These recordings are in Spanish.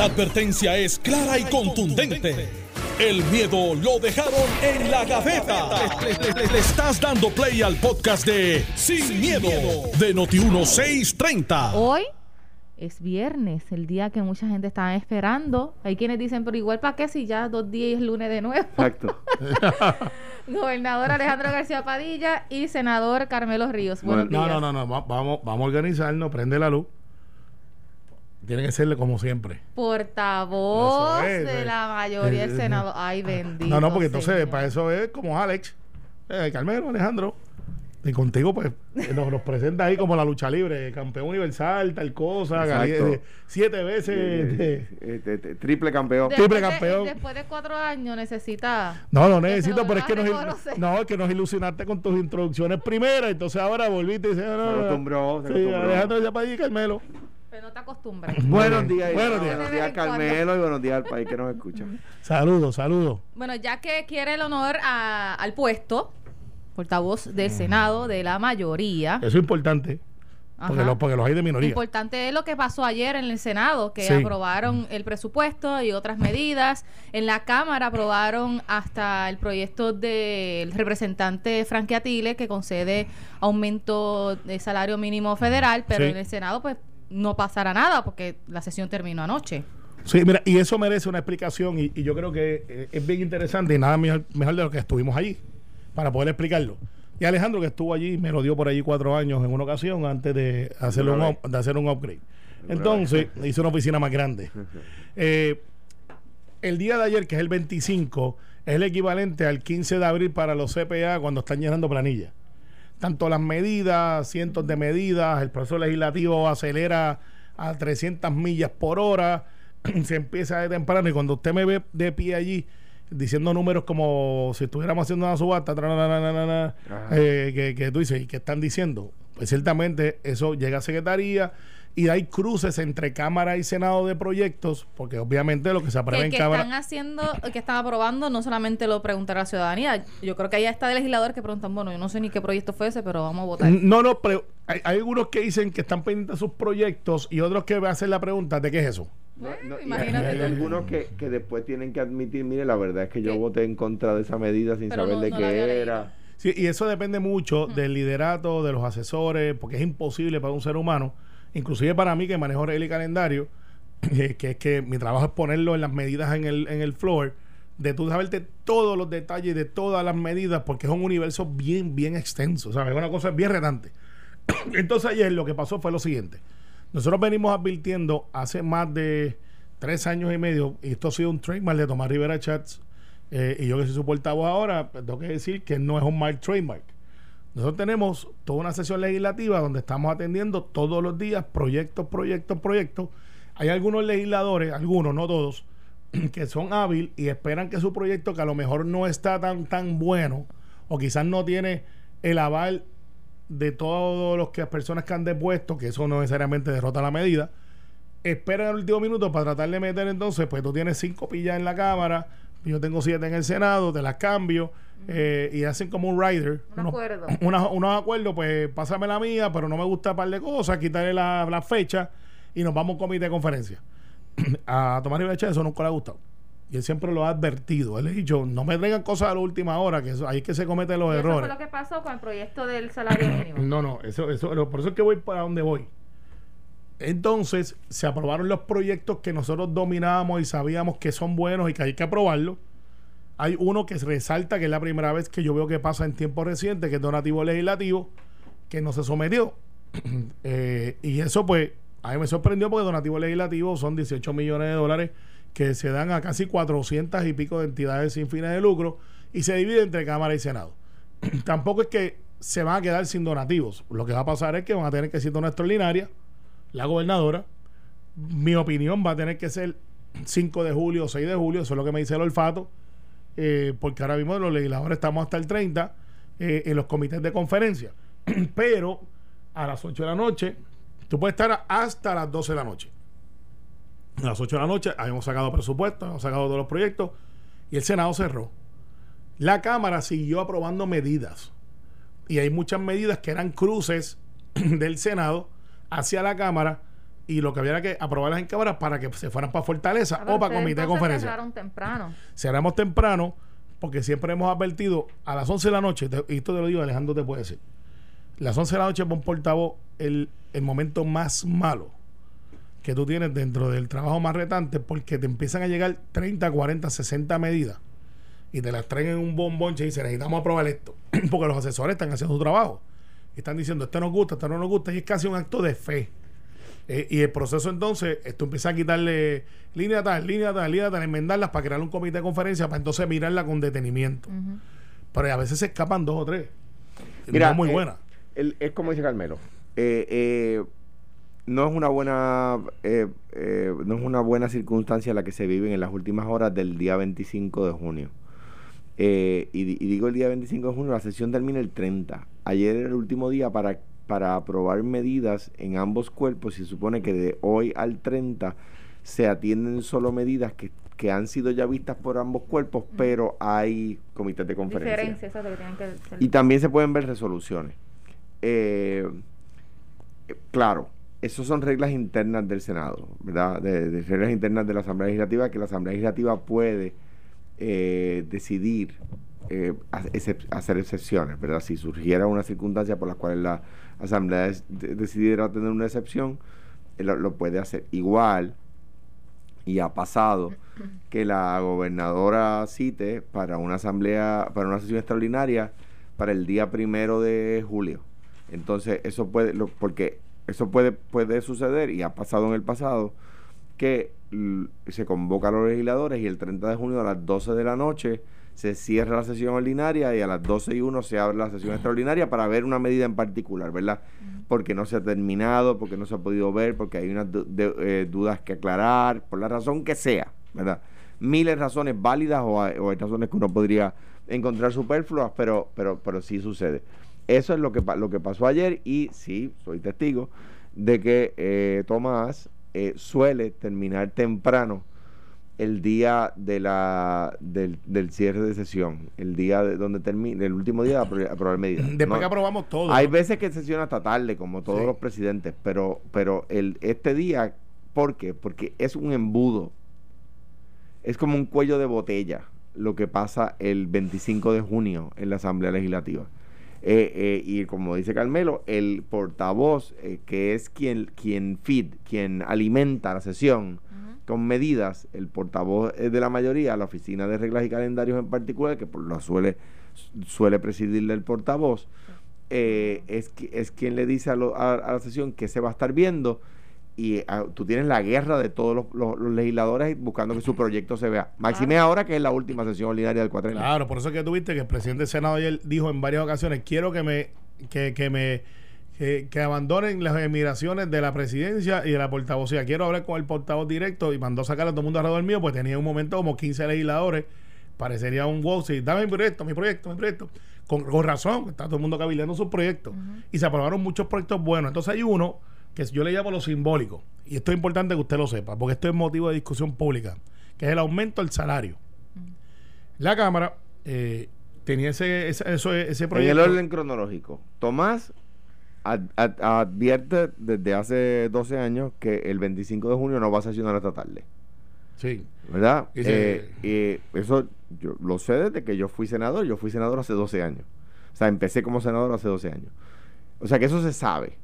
La advertencia es clara y contundente. El miedo lo dejaron en la gaveta. Le, le estás dando play al podcast de Sin, miedo, de Noti1630. Hoy es viernes, el día que mucha gente estaba esperando. Hay quienes dicen, pero igual para qué si ya dos días es lunes de nuevo. Exacto. Gobernador Alejandro García Padilla y senador Carmelo Ríos. Buenos No, no, no, no. va- Vamos, vamos a organizarnos, prende la luz. Tiene que serle como siempre. Portavoz es, de eh. la mayoría del Eh, Senado. Ay, bendito. No, no, porque entonces Señor. para eso es como Alex, eh, Carmelo, Alejandro. Y contigo, pues, eh, nos, nos presenta ahí como la lucha libre, campeón universal, tal cosa, eh, siete veces. Eh, eh, eh, eh, triple campeón. Después triple de- campeón. después de cuatro años necesita. No, no necesito, pero es que nos, no no, que nos ilusionaste con tus introducciones primeras, entonces ahora volviste y dices, no, no, Se no. acostumbró, se Sí, acostumbró. Alejandro ya para allí, Carmelo. Pero no te acostumbras. Buenos días, Buenos Buenos días. días, en cuando. Carmelo, y buenos días al país que nos escucha. Saludos, saludos. Bueno, ya que quiere el honor a- al puesto, portavoz del Senado de la mayoría. Eso es importante, porque, los, porque los hay de minoría. Importante es lo que pasó ayer en el Senado, que Sí. aprobaron el presupuesto y otras medidas. En la Cámara aprobaron hasta el proyecto del representante Frankie Atile, que concede aumento de salario mínimo federal, pero Sí. en el Senado pues no pasará nada porque la sesión terminó anoche. Sí, mira, y eso merece una explicación y, y yo creo que eh, es bien interesante y nada mejor, mejor de lo que estuvimos allí para poder explicarlo. Y Alejandro que estuvo allí me lo dio por allí cuatro años en una ocasión antes de hacerle un, up- de hacer un upgrade. Entonces hizo una oficina más grande. Eh, el día de ayer, que es el 25, es el equivalente al 15 de abril para los CPA cuando están llenando planillas. Tanto las medidas, cientos de medidas, el proceso legislativo acelera a 300 millas por hora, se empieza de temprano y cuando usted me ve de pie allí diciendo números como si estuviéramos haciendo una subasta, eh, que, que tú dices, ¿y qué están diciendo? Pues ciertamente eso llega a secretaría y hay cruces entre Cámara y Senado de proyectos, porque obviamente lo que se aprueba Que, en que Cámara... están haciendo, que están aprobando, no solamente lo preguntará la ciudadanía. Yo creo que ahí está de legisladores que preguntan, bueno, yo no sé ni qué proyecto fue ese, pero vamos a votar. No, no, pero hay, hay algunos que dicen que están pendientes de sus proyectos y otros que hacen la pregunta de qué es eso. No, no, y imagínate hay algunos que, que después tienen que admitir, mire, la verdad es que yo ¿Qué? voté en contra de esa medida sin Pero saber no- de qué era. Sí, y eso depende mucho del liderato, de los asesores, porque es imposible para un ser humano, inclusive para mí que manejo regla y calendario, eh, que es que mi trabajo es ponerlo en las medidas en el, en el floor, de tú saberte todos los detalles de todas las medidas, porque es un universo bien, bien extenso, ¿sabes? Es una cosa bien retante. Entonces ayer lo que pasó fue lo siguiente. Nosotros venimos advirtiendo hace más de tres años y medio, y esto ha sido un trademark de Tomás Rivera Chats, eh, y yo que soy su portavoz ahora, pues, tengo que decir que no es un mal trademark. Nosotros tenemos toda una sesión legislativa donde estamos atendiendo todos los días proyectos, proyectos, proyectos. Hay algunos legisladores, algunos, no todos, que son hábiles y esperan que su proyecto, que a lo mejor no está tan, tan bueno, o quizás no tiene el aval de todos los que las personas que han depuesto, que eso no necesariamente derrota la medida, esperan el último minuto para tratar de meter entonces, pues tú tienes cinco pillas en la Cámara, yo tengo siete en el Senado, te las cambio, eh, y hacen como un rider. Un unos- acuerdo. unos, unos acuerdos, pues pásame la mía, pero no me gusta un par de cosas, quitarle la, la fecha y nos vamos a un comité de conferencia. a Tomás Rivera eso nunca le ha gustado. Y él siempre lo ha advertido. Él le ha dicho, no me traigan cosas a la última hora, que eso, ahí es que se cometen los Y eso errores. fue lo que pasó con el proyecto del salario mínimo. No, no, eso, eso, por eso es que voy para donde voy. Entonces, se aprobaron los proyectos que nosotros dominábamos y sabíamos que son buenos y que hay que aprobarlos. Hay uno que resalta que es la primera vez que yo veo que pasa en tiempo reciente, que es donativo legislativo, que no se sometió. Eh, y eso, pues, a mí me sorprendió porque donativo legislativo son 18 millones de dólares que se dan a casi 400 y pico de entidades sin fines de lucro y se divide entre Cámara y Senado. Tampoco es que se van a quedar sin donativos. Lo que va a pasar es que van a tener que ser una extraordinaria, la gobernadora. Mi opinión va a tener que ser 5 de julio o 6 de julio, eso es lo que me dice el olfato, eh, porque ahora mismo los legisladores estamos hasta el 30 eh, en los comités de conferencia. Pero a las 8 de la noche, tú puedes estar hasta las 12 de la noche. A las 8 de la noche habíamos sacado presupuesto, hemos sacado todos los proyectos y el Senado cerró. La Cámara siguió aprobando medidas y hay muchas medidas que eran cruces del Senado hacia la Cámara y lo que había era que aprobarlas en cámara para que se fueran para Fortaleza Ah, o para comité de conferencia. cerraron temprano. Cerramos temprano porque siempre hemos advertido a las 11 de la noche, y esto te lo digo, Alejandro te puede decir, las 11 de la noche un portavoz el, el momento más malo que tú tienes dentro del trabajo más retante porque te empiezan a llegar 30, 40, 60 medidas y te las traen en un bombonche y dicen necesitamos aprobar esto porque los asesores están haciendo su trabajo y están diciendo esto nos gusta, esto no nos gusta y es casi un acto de fe eh, y el proceso entonces, esto empieza a quitarle línea tal, línea tal, línea tal, enmendarlas para crear un comité de conferencia para entonces mirarla con detenimiento. Pero a veces se escapan dos o tres. Mira, no muy eh, buena. el- es como dice Carmelo. eh, eh, no es una buena eh, eh, no es una buena circunstancia la que se vive en las últimas horas del día 25 de junio. Eh, y, y digo el día 25 de junio, la sesión termina el 30. Ayer era el último día para, para aprobar medidas en ambos cuerpos. Se supone que de hoy al 30 se atienden solo medidas que, que han sido ya vistas por ambos cuerpos, pero hay comités de conferencia. Que que Y también se pueden ver resoluciones. Eh, claro, esas son reglas internas del Senado, ¿verdad? De, de reglas internas de la Asamblea Legislativa que la Asamblea Legislativa puede eh, decidir eh, hacer excepciones, ¿verdad? Si surgiera una circunstancia por la cual la Asamblea decidiera tener una excepción, eh, lo, lo puede hacer. Igual, y ha pasado que la gobernadora cite para una asamblea, para una sesión extraordinaria para el día primero de julio. Entonces, eso puede, lo- porque eso puede, puede suceder y ha pasado en el pasado que se convoca a los legisladores y el 30 de junio a las 12 de la noche se cierra la sesión ordinaria y a las 12 y 1 se abre la sesión extraordinaria para ver una medida en particular, ¿verdad? Porque no se ha terminado, porque no se ha podido ver, porque hay unas de- eh, dudas que aclarar, por la razón que sea, ¿verdad? Miles de razones válidas o hay, o hay razones que uno podría encontrar superfluas, pero, pero, pero sí sucede. Eso es lo que, lo que pasó ayer y sí, soy testigo de que eh, Tomás eh, suele terminar temprano el día de la del, del cierre de sesión, el día de, donde termina, el último día de apro- aprobar medidas. Después No- que aprobamos todo. hay veces que sesiona hasta tarde, como todos Sí. los presidentes, pero, pero el, este día, ¿por qué? Porque es un embudo. Es como un cuello de botella lo que pasa el 25 de junio en la Asamblea Legislativa. Eh, eh, y como dice Carmelo, el portavoz, eh, que es quien, quien feed, quien alimenta la sesión con medidas, el portavoz eh, de la mayoría, la oficina de reglas y calendarios en particular, que por lo suele, suele presidirle el portavoz, eh, es, qui- es quien le dice a, lo- a- a la sesión que se va a estar viendo y ah, tú tienes la guerra de todos los, los- los legisladores buscando que su proyecto se vea. Maxime ahora que es la última sesión ordinaria del cuatrenio. Claro, por eso es que tuviste que el presidente del Senado ayer dijo en varias ocasiones, quiero que me que, que me que, que abandonen las emigraciones de la presidencia y de la portavocía. Quiero hablar con el portavoz directo y mandó sacar a todo el mundo alrededor mío, pues tenía un momento como 15 legisladores. Parecería un wow, sí, dame mi proyecto, mi proyecto, mi proyecto. Con, con razón, está todo el mundo cabildeando sus proyectos. Y se aprobaron muchos proyectos buenos. Entonces hay uno que yo le llamo lo simbólico. Y esto es importante que usted lo sepa, porque esto es motivo de discusión pública, que es el aumento del salario. La Cámara eh, tenía ese, ese, eso- ese en proyecto. el orden cronológico, Tomás ad- ad- advierte desde hace 12 años que el 25 de junio no va a sesionar esta tarde. Sí. ¿Verdad? Eh, y eso yo lo sé desde que yo fui senador. Yo fui senador hace 12 años. O sea, empecé como senador hace 12 años. O sea que eso se sabe.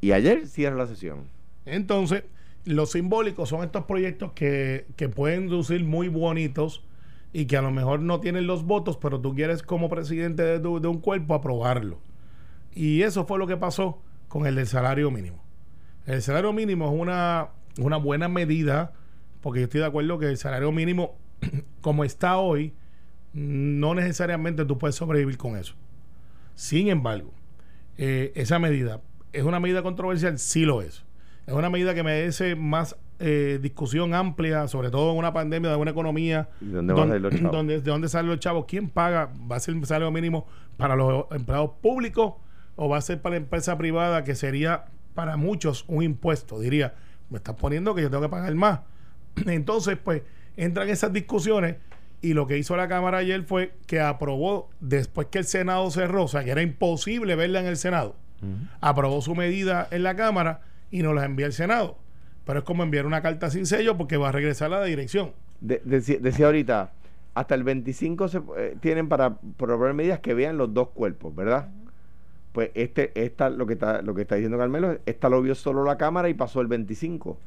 Y ayer cierra la sesión. Entonces, los simbólicos son estos proyectos que, que pueden lucir muy bonitos y que a lo mejor no tienen los votos, pero tú quieres como presidente de, tu- de un cuerpo aprobarlo. Y eso fue lo que pasó con el del salario mínimo. El salario mínimo es una, una buena medida, porque yo estoy de acuerdo que el salario mínimo, como está hoy, no necesariamente tú puedes sobrevivir con eso. Sin embargo, eh, esa medida es una medida controversial, sí lo es. Es una medida que merece más eh, discusión amplia, sobre todo en una pandemia de una economía. ¿Y dónde a salir los chavos? donde- ¿De dónde salen los chavos? ¿Quién paga? ¿Va a ser el salario mínimo para los empleados públicos o va a ser para la empresa privada que sería para muchos un impuesto? Diría, me estás poniendo que yo tengo que pagar más. Entonces, pues, entran esas discusiones y lo que hizo la Cámara ayer fue que aprobó, después que el Senado cerró, o sea, que era imposible verla en el Senado, aprobó su medida en la Cámara y nos las envía al Senado. Pero es como enviar una carta sin sello porque va a regresar a la dirección. De- decía, decía ahorita, hasta el 25 se, eh, tienen para probar medidas que vean los dos cuerpos, ¿verdad? Pues este, esta, lo que está, lo que está diciendo Carmelo, esta lo vio solo la cámara y pasó el 25.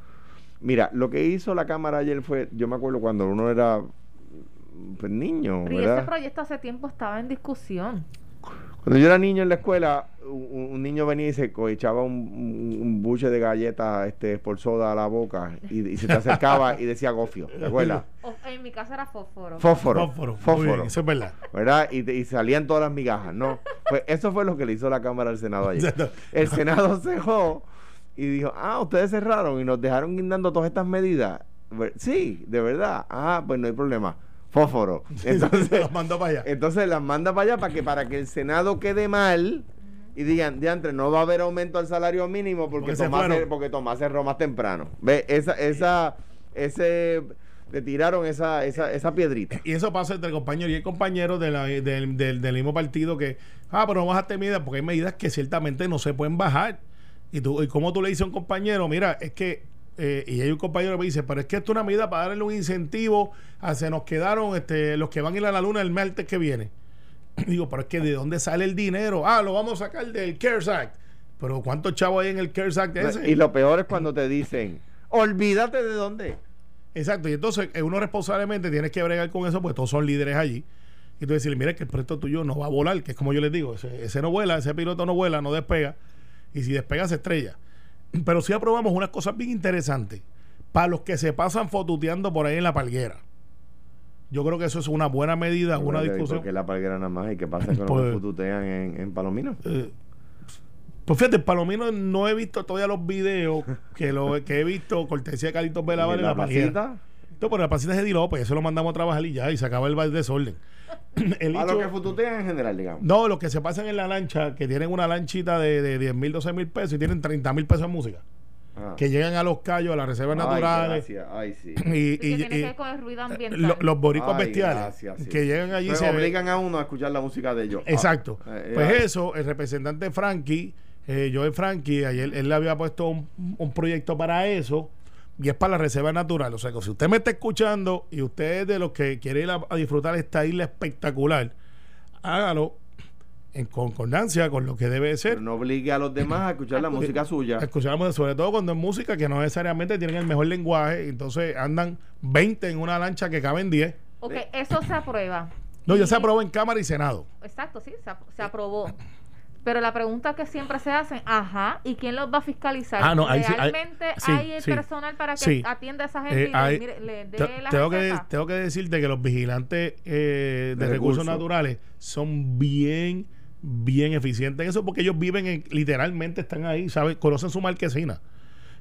Mira, lo que hizo la cámara ayer fue, yo me acuerdo cuando uno era pues, niño, Pero y ese ¿verdad? proyecto hace tiempo estaba en discusión. Cuando yo era niño en la escuela, un, un niño venía y se echaba un, un, un buche de galletas este, por soda a la boca y, y se te acercaba y decía gofio, ¿te acuerdas? O- en mi casa era fósforo. Fósforo. Fósforo. Fósforo. bien, eso es verdad. ¿verdad? Y, salían todas las migajas, ¿no? Pues eso fue lo que le hizo la Cámara al Senado ayer. El Senado cejó y dijo, ah, ustedes cerraron y nos dejaron guindando todas estas medidas. Sí, de verdad. Ah, pues no hay problema. Fósforo. Entonces, Los mandó para allá. entonces las manda para allá para que, para que el Senado quede mal y digan, diantre, no va a haber aumento al salario mínimo porque, Porque Tomás, se- porque Tomás cerró más temprano. Ve, esa, esa, ese, le tiraron esa, esa, esa piedrita. Y eso pasa entre compañeros y hay compañeros de la- del mismo partido que, ah, pero no bajaste medidas, porque hay medidas que ciertamente no se pueden bajar. Y tú, y como tú le dices a un compañero, mira, es que, eh, y hay un compañero que me dice, pero es que esto es una medida para darle un incentivo a se nos quedaron este, los que van a ir a la luna el martes que viene. Digo, pero es que ¿de dónde sale el dinero? Ah, lo vamos a sacar del CARES Act. Pero ¿cuántos chavos hay en el CARES Act ese? Y lo peor es cuando te dicen, olvídate de dónde. Exacto, y entonces eh, uno responsablemente tienes que bregar con eso, pues todos son líderes allí. Y tú decirle, mira que el proyecto tuyo no va a volar, que es como yo les digo, ese, ese no vuela, ese piloto no vuela, no despega, y si despega se estrella. Pero sí aprobamos unas cosas bien interesantes para los que se pasan fotuteando por ahí en la palguera. Yo creo que eso es una buena medida, una discusión. Porque la palguera nada más y qué pasa con Pues- los que fututean en, en Palomino. Eh, pues fíjate, Palomino no he visto todavía los videos que lo que he visto, cortesía de Carlitos Vela ¿Y en la, la palguera. No, pero la pasita es Eddie López, eso lo mandamos a trabajar y ya, y se acaba el desorden. El A hecho- los que fututean en general, digamos. no, los que se pasan en la lancha, que tienen una lanchita de, de 10 mil, 12 mil pesos y tienen 30 mil pesos en música, Ah. que llegan a los callos, a las reservas Ay, naturales. Ay, sí. y, Y que y- tiene que y- ver con el ruido ambiental. lo- los boricos Ay, bestiales, gracias, sí. que llegan allí Pues se obligan a uno a escuchar la música de ellos. Ah, Exacto. eh, pues ah. eso, el representante Frankie, eh, Joel Frankie, ayer él le había puesto un, un proyecto para eso y es para la reserva natural. O sea, que si usted me está escuchando y usted es de los que quiere ir a, a disfrutar esta isla espectacular, hágalo en concordancia con lo que debe ser. Pero no obligue a los demás a escuchar la música suya. Escuchamos sobre todo cuando es música que no necesariamente tienen el mejor lenguaje, entonces andan 20 en una lancha que caben 10. Ok, eso se aprueba. No, ya se aprobó en Cámara y Senado. Exacto, sí, se, ap- se aprobó. Pero la pregunta que siempre se hacen, ajá, ¿y quién los va a fiscalizar? Ah, no, ahí sí, ahí- ¿Realmente sí, hay el sí, personal para que sí. atienda a esa gente Eh, y le, hay- mire- le dé te- la tengo, que, tengo que decirte que los vigilantes eh, de, De recursos recursos. naturales son bien, bien eficientes en eso porque ellos viven en, literalmente están ahí, ¿sabes? Conocen su marquesina.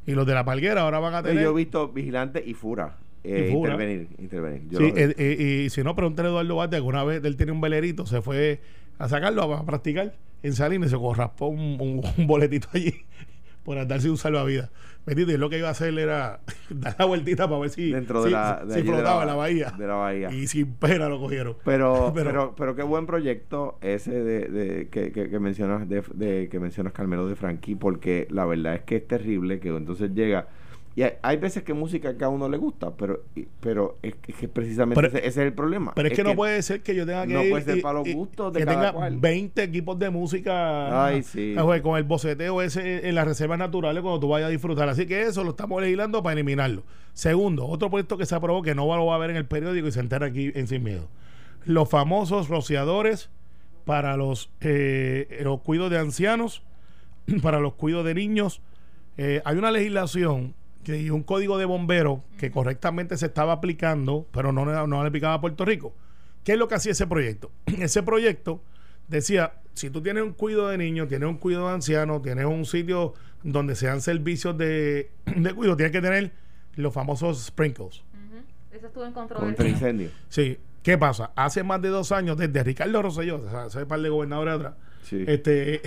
Y los de la palguera ahora van a tener. Yo he visto Vigilante y Fura, eh, Y Fura. intervenir. intervenir. Yo Sí, eh, eh, y si no, pregúntale a Eduardo Bate, alguna vez él tiene un velerito, se fue a sacarlo a, a practicar en Salinas y se raspó un, un- un boletito allí por andarse un salvavidas. Bendito, y lo que iba a hacer era dar la vueltita para ver si, dentro si- de la, de si de flotaba en la bahía. De la bahía. Y sin pena lo cogieron. Pero, Pero- pero, pero, qué buen proyecto ese de, de- que, que, que mencionas de, de- que mencionas Carmelo de Frankie, porque la verdad es que es terrible que entonces llega y hay, hay veces que música que a uno le gusta, pero pero es, que- es que precisamente Pero- ese, ese es el problema. Pero es, que, no puede ser que yo tenga que no ir puede ser para los y- gustos de que cada tenga cual. 20 equipos de música Ay, sí. con el boceteo ese en las reservas naturales cuando tú vayas a disfrutar. Así que eso lo estamos legislando para eliminarlo. Segundo, otro proyecto que se aprobó que no va- lo va a ver en el periódico y se entera aquí en Sin Miedo. Los famosos rociadores para los, eh, los cuidos de ancianos, para los cuidos de niños. Eh, hay una legislación y un código de bomberos que correctamente se estaba aplicando, pero no, no le aplicaba a Puerto Rico. ¿Qué es lo que hacía ese proyecto? ese proyecto decía, si tú tienes un cuido de niños, tienes un cuido de ancianos, tienes un sitio donde se dan servicios de, de cuido, tienes que tener los famosos sprinkles. Eso estuvo en Contra controversia. incendio. Sí. ¿Qué pasa? Hace más de dos años, desde Ricardo Rosselló, o sea, ese par de gobernadores atrás, Sí. este,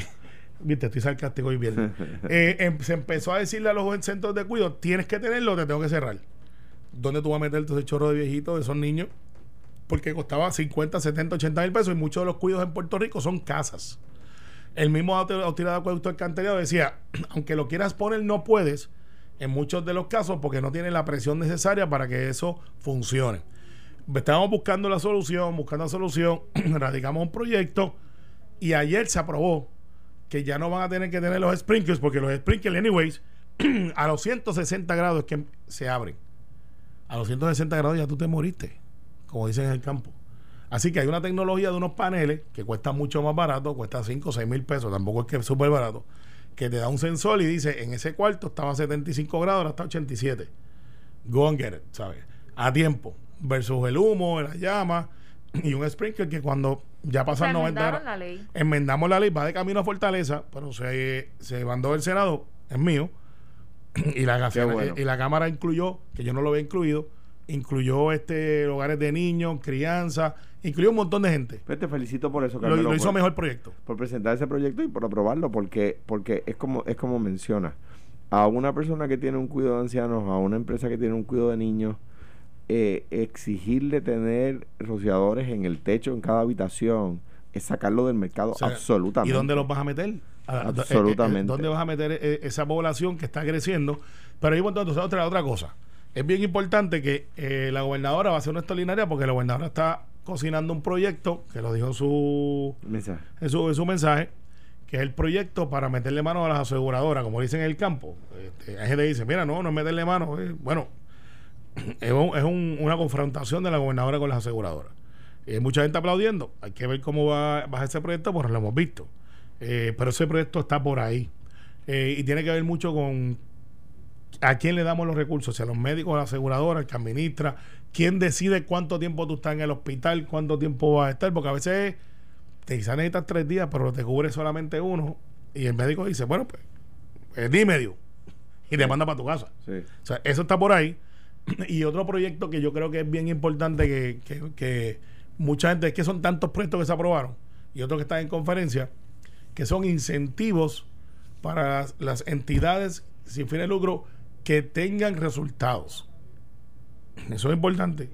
viste, estoy sarcástico hoy bien. Eh, em- se empezó a decirle a los centros de cuidado, tienes que tenerlo, te tengo que cerrar. ¿Dónde tú vas a meter todo ese chorro de viejitos, de esos niños? Porque costaba 50, 70, 80 mil pesos y muchos de los cuidos en Puerto Rico son casas. El mismo auto- autoridad de acueducto alcantarillado decía, aunque lo quieras poner, no puedes en muchos de los casos porque no tiene la presión necesaria para que eso funcione. Estábamos buscando la solución, buscando la solución, radicamos un proyecto y ayer se aprobó que ya no van a tener que tener los sprinklers porque los sprinklers, anyways, a los 160 grados que se abren. A los 160 grados ya tú te moriste, como dicen en el campo. Así que hay una tecnología de unos paneles que cuesta mucho más barato, cuesta 5 o 6 mil pesos, tampoco es que es súper barato, que te da un sensor y dice, en ese cuarto estaba a 75 grados, ahora está a 87. Go and get it, ¿sabes? A tiempo, versus el humo, la llama y un sprinkler que cuando ya pasan Se 90 enmendaron grados la ley. enmendamos la ley, va de camino a Fortaleza, pero se, se mandó del Senado, es mío, y la, bueno. y la Cámara incluyó, que yo no lo había incluido, incluyó este hogares de niños, crianza, incluyó un montón de gente. Pues te felicito por eso, Lo, Carmelo, lo hizo por- mejor proyecto. por presentar ese proyecto y por aprobarlo, porque, porque es como, es como menciona. A una persona que tiene un cuidado de ancianos, a una empresa que tiene un cuidado de niños, eh, exigirle tener rociadores en el techo, en cada habitación, es sacarlo del mercado O sea, absolutamente. ¿Y dónde los vas a meter? Absolutamente. eh, eh, ¿Dónde vas a meter eh, esa población que está creciendo? Pero hay entonces otra, otra cosa. Es bien importante que eh, la gobernadora va a hacer una extraordinaria porque la gobernadora está cocinando un proyecto, que lo dijo en su, Mensaje. en su, en su mensaje, que es el proyecto para meterle mano a las aseguradoras, como dicen en el campo. Este, hay gente que dice, mira, no, no es meterle mano. eh, bueno, es, un- es un- una confrontación de la gobernadora con las aseguradoras. Hay mucha gente aplaudiendo. Hay que ver cómo va, va ese proyecto, porque lo hemos visto. Eh, pero ese proyecto está por ahí. Eh, y tiene que ver mucho con a quién le damos los recursos, si a los médicos, a la aseguradora, el que administra, quién decide cuánto tiempo tú estás en el hospital, cuánto tiempo vas a estar, porque a veces te quizás necesitas tres días, pero te cubre solamente uno, y el médico dice, bueno, pues, dime, Dios, y te manda para tu casa. Sí. O sea, eso está por ahí. Y otro proyecto que yo creo que es bien importante que, que- que mucha gente, es que son tantos proyectos que se aprobaron y otros que están en conferencia, que son incentivos para las, entidades sin fin de lucro que tengan resultados. Eso es importante.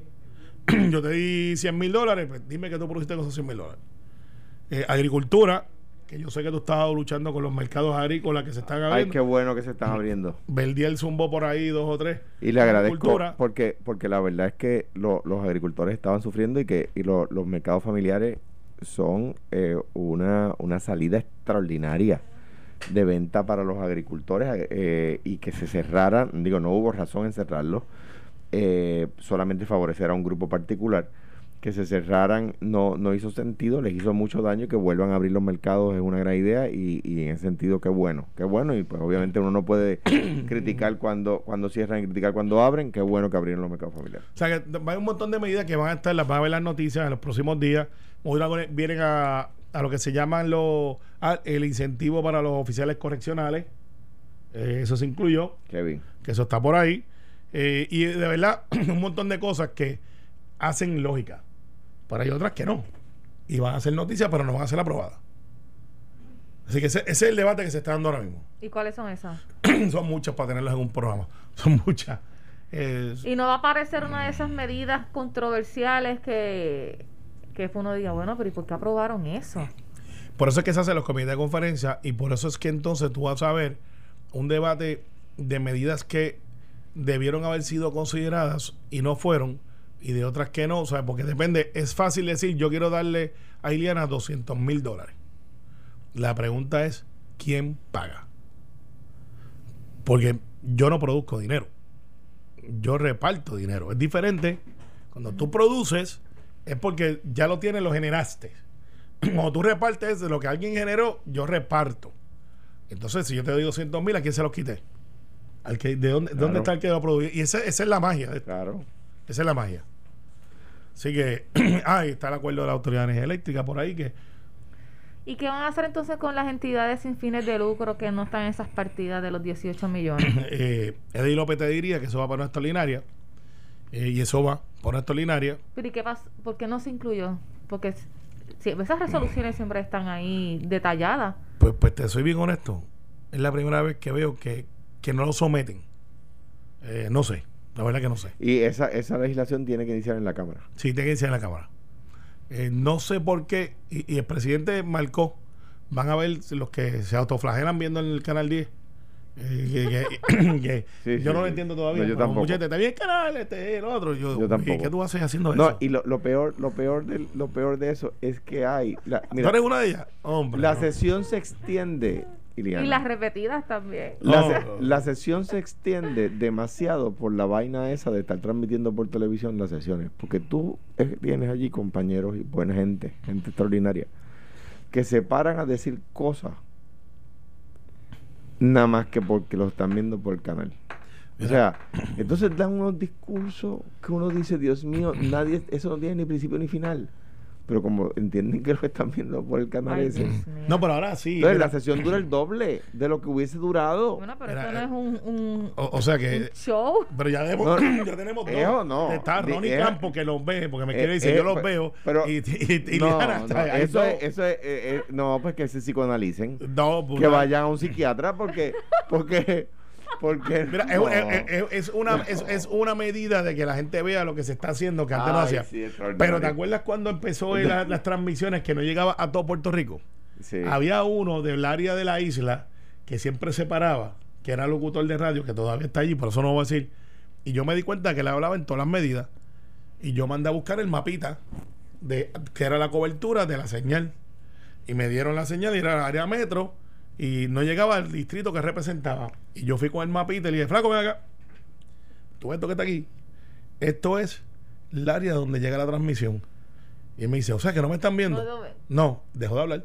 Yo te di 100 mil dólares, pues dime que tú produciste con esos 100 mil dólares. Eh, agricultura, que yo sé que tú estabas luchando con los mercados agrícolas que se están Ay, abriendo. qué bueno que se están abriendo. Verdiel zumbó por ahí dos o tres. Y le agradezco porque porque la verdad es que lo- los agricultores estaban sufriendo y que y lo- los mercados familiares son eh, una, una salida extraordinaria de venta para los agricultores eh, y que se cerraran, digo, no hubo razón en cerrarlo, eh, solamente favorecer a un grupo particular. Que se cerraran no, no hizo sentido, les hizo mucho daño, que vuelvan a abrir los mercados es una gran idea y, y en ese sentido qué bueno, qué bueno y pues obviamente uno no puede criticar cuando, cuando cierran y criticar cuando abren, qué bueno que abrieron los mercados familiares. O sea, que hay un montón de medidas que van a estar, las van a ver las noticias en los próximos días. Hoy vienen a, a lo que se llaman los, a- el incentivo para los oficiales correccionales. Eh, eso se incluyó, que eso está por ahí. Eh, y de verdad, un montón de cosas que hacen lógica. Pero hay otras que no. Y van a ser noticias, pero no van a ser aprobadas. Así que ese, ese es el debate que se está dando ahora mismo. ¿Y cuáles son esas? Son muchas para tenerlas en un programa. Son muchas. Eh, Y no va a aparecer una de esas medidas controversiales que, que uno diga, bueno, pero ¿y por qué aprobaron eso? Por eso es que se hacen los comités de conferencia y por eso es que entonces tú vas a ver un debate de medidas que debieron haber sido consideradas y no fueron y de otras que no, o sea, porque depende, es fácil decir yo quiero darle a Iliana 200 mil dólares. La pregunta es, ¿quién paga? Porque yo no produzco dinero, yo reparto dinero. Es diferente, cuando tú produces es porque ya lo tienes, lo generaste cuando tú repartes de lo que alguien generó, yo reparto. Entonces, si yo te doy 200 mil, ¿a quién se los quité? Al que, ¿De dónde, Claro. dónde está el que lo produjo? Y esa, esa es la magia. de esto. Claro. Esa es la magia. Así que, ahí está el acuerdo de la Autoridad de Energía Eléctrica por ahí que ¿Y qué van a hacer entonces con las entidades sin fines de lucro que no están en esas partidas de los 18 millones? eh, Eddie López te diría que eso va para una extraordinaria. eh, y eso va por una extraordinaria. Pero ¿y qué pasa? ¿Por qué no se incluyó? Porque si- esas resoluciones siempre están ahí detalladas. Pues, pues te soy bien honesto. Es la primera vez que veo que, que no lo someten. Eh, no sé. La verdad que no sé. Y esa, esa legislación tiene que iniciar en la Cámara. Sí, tiene que iniciar en la Cámara. Eh, no sé por qué, y, y el presidente marcó van a ver los que se autoflagelan viendo en el canal 10. eh, que- que- que Sí, yo sí, no lo entiendo todavía. No, yo tampoco. mucha gente, está bien el canal, este, el otro. Yo, Yo tampoco. ¿y ¿Qué tú haces haciendo No, eso? y lo, lo peor, lo peor de, lo peor de eso es que hay. La, ¿Tú mira, eres una de ellas? Hombre. la no. sesión se extiende. Iliana. Y las repetidas también. La, se- la sesión se extiende demasiado por la vaina esa de estar transmitiendo por televisión las sesiones. Porque tú tienes allí compañeros y buena gente, gente extraordinaria, que se paran a decir cosas nada más que porque lo están viendo por el canal. O sea, entonces dan unos discursos que uno dice, Dios mío, nadie, eso no tiene ni principio ni final. Pero como entienden que lo están viendo por el canal Ay, ese. No, pero ahora sí. Entonces la sesión dura el doble de lo que hubiese durado. Bueno, pero esto no eh, es un, un, o, o sea un que. show. Pero ya, debemos, No, ya tenemos dos. eso no. Está Ronnie eh, Campo que los ve, porque me eh, quiere decir, eh, yo los pe- veo. pero- y, y, y no, eso es, eso es, eh, eh, no, pues que se psicoanalicen. No, pues, Que vayan a un psiquiatra porque, porque, porque. Mira, es, no. es- es- es una, es, es una medida de que la gente vea lo que se está haciendo que antes no hacía. sí. Pero ¿te acuerdas cuando empezó la- las transmisiones que no llegaba a todo Puerto Rico? Sí. Había uno del área de la isla que siempre se paraba, que era locutor de radio, que todavía está allí, por eso no lo voy a decir. Y yo me di cuenta que le hablaba en todas las medidas. Y yo mandé a buscar el mapita de que era la cobertura de la señal. Y me dieron la señal y era el área metro. Y no llegaba al distrito que representaba. Y yo fui con el mapita y le dije, Flaco, ven acá. Tú ves esto que está aquí. Esto es el área donde llega la transmisión. Y él me dice, o sea que no me están viendo. No. No, dejó de hablar.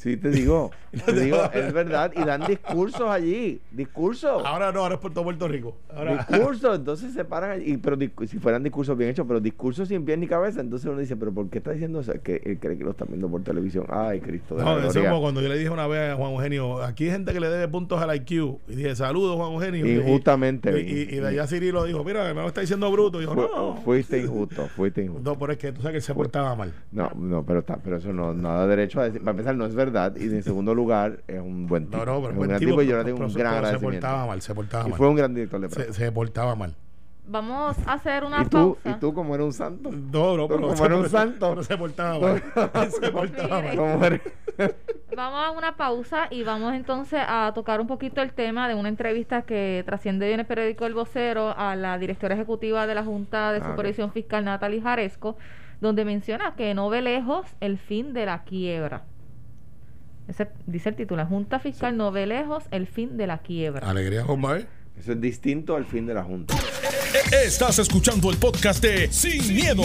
Sí, te digo. te digo, es verdad. Y dan discursos allí. Discursos. Ahora no, ahora es por todo Puerto Rico. Ahora, Discursos, entonces se paran allí. Y, pero si fueran discursos bien hechos, pero discursos sin pie ni cabeza, entonces uno dice, pero ¿por qué está diciendo eso? Es que él cree que lo están viendo por televisión. Ay, Cristo de no, la eso como cuando yo le dije una vez a Juan Eugenio, aquí hay gente que le debe puntos al IQ. Y dije, saludos Juan Eugenio. Injustamente. Y, y- y de allá Cirilo dijo, mira, me lo está diciendo bruto. Y Fu- no. Fuiste injusto, fuiste injusto. No, pero es que tú sabes que él se portaba mal. No, no, pero está, pero eso no, no da derecho a decir. Para empezar, no es verdad. Y en segundo lugar, es un buen tipo. No, no, pero es un buen gran tipo, tipo y yo le tengo un gran pero se agradecimiento. portaba mal, se portaba Y mal. fue un gran director de prensa. Se, se portaba mal. Vamos a hacer una ¿Y tú, pausa. y tú como eres un santo. No, no, pero, Como era un santo. pero se portaba mal. se portaba mal. Eres- Vamos a una pausa y vamos entonces a tocar un poquito el tema de una entrevista que trasciende en el periódico El Vocero a la directora ejecutiva de la Junta de Ah. Supervisión Fiscal, Natalie Jaresco, donde menciona que no ve lejos el fin de la quiebra. Ese, dice el título, Junta Fiscal no ve lejos el fin de la quiebra. Alegría, Omar. Eso es distinto al fin de la Junta. Estás escuchando el podcast de Sin, miedo,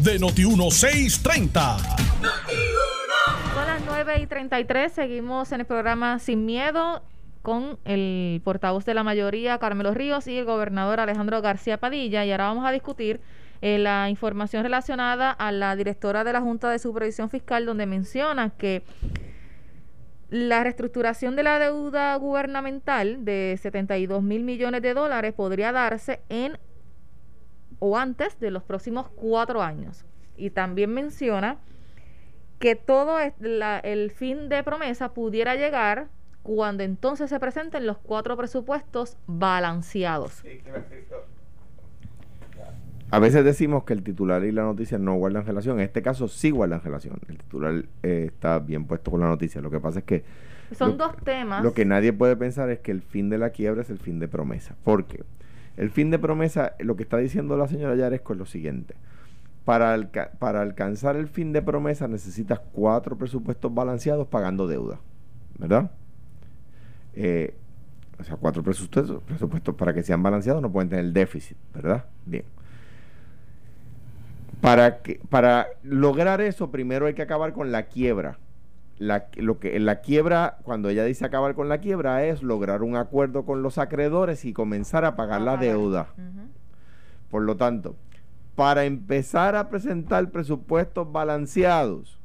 de Noti1630. Son las 9 y 33, seguimos en el programa Sin Miedo con el portavoz de la mayoría, Carmelo Ríos, y el gobernador Alejandro García Padilla. Y ahora vamos a discutir eh, la información relacionada a la directora de la Junta de Supervisión Fiscal, donde menciona que la reestructuración de la deuda gubernamental de 72 mil millones de dólares podría darse en o antes de los próximos cuatro años. Y también menciona que todo el fin de promesa pudiera llegar cuando entonces se presenten los cuatro presupuestos balanceados. A veces decimos que el titular y la noticia no guardan relación. En este caso sí guardan relación. El titular eh, está bien puesto con la noticia. Lo que pasa es que Son Lo- dos temas. Lo que nadie puede pensar es que el fin de la quiebra es el fin de promesa. ¿Por qué? El fin de promesa, lo que está diciendo la señora Yaresco es lo siguiente. Para, alca- para alcanzar el fin de promesa necesitas cuatro presupuestos balanceados pagando deuda. ¿Verdad? Eh, o sea, cuatro presupuestos, presupuestos para que sean balanceados no pueden tener déficit. ¿Verdad? Bien. Para, que, para lograr eso, primero hay que acabar con la quiebra la, lo que la quiebra, cuando ella dice acabar con la quiebra, es lograr un acuerdo con los acreedores y comenzar a pagar la deuda. Por lo tanto, para empezar a presentar presupuestos balanceados,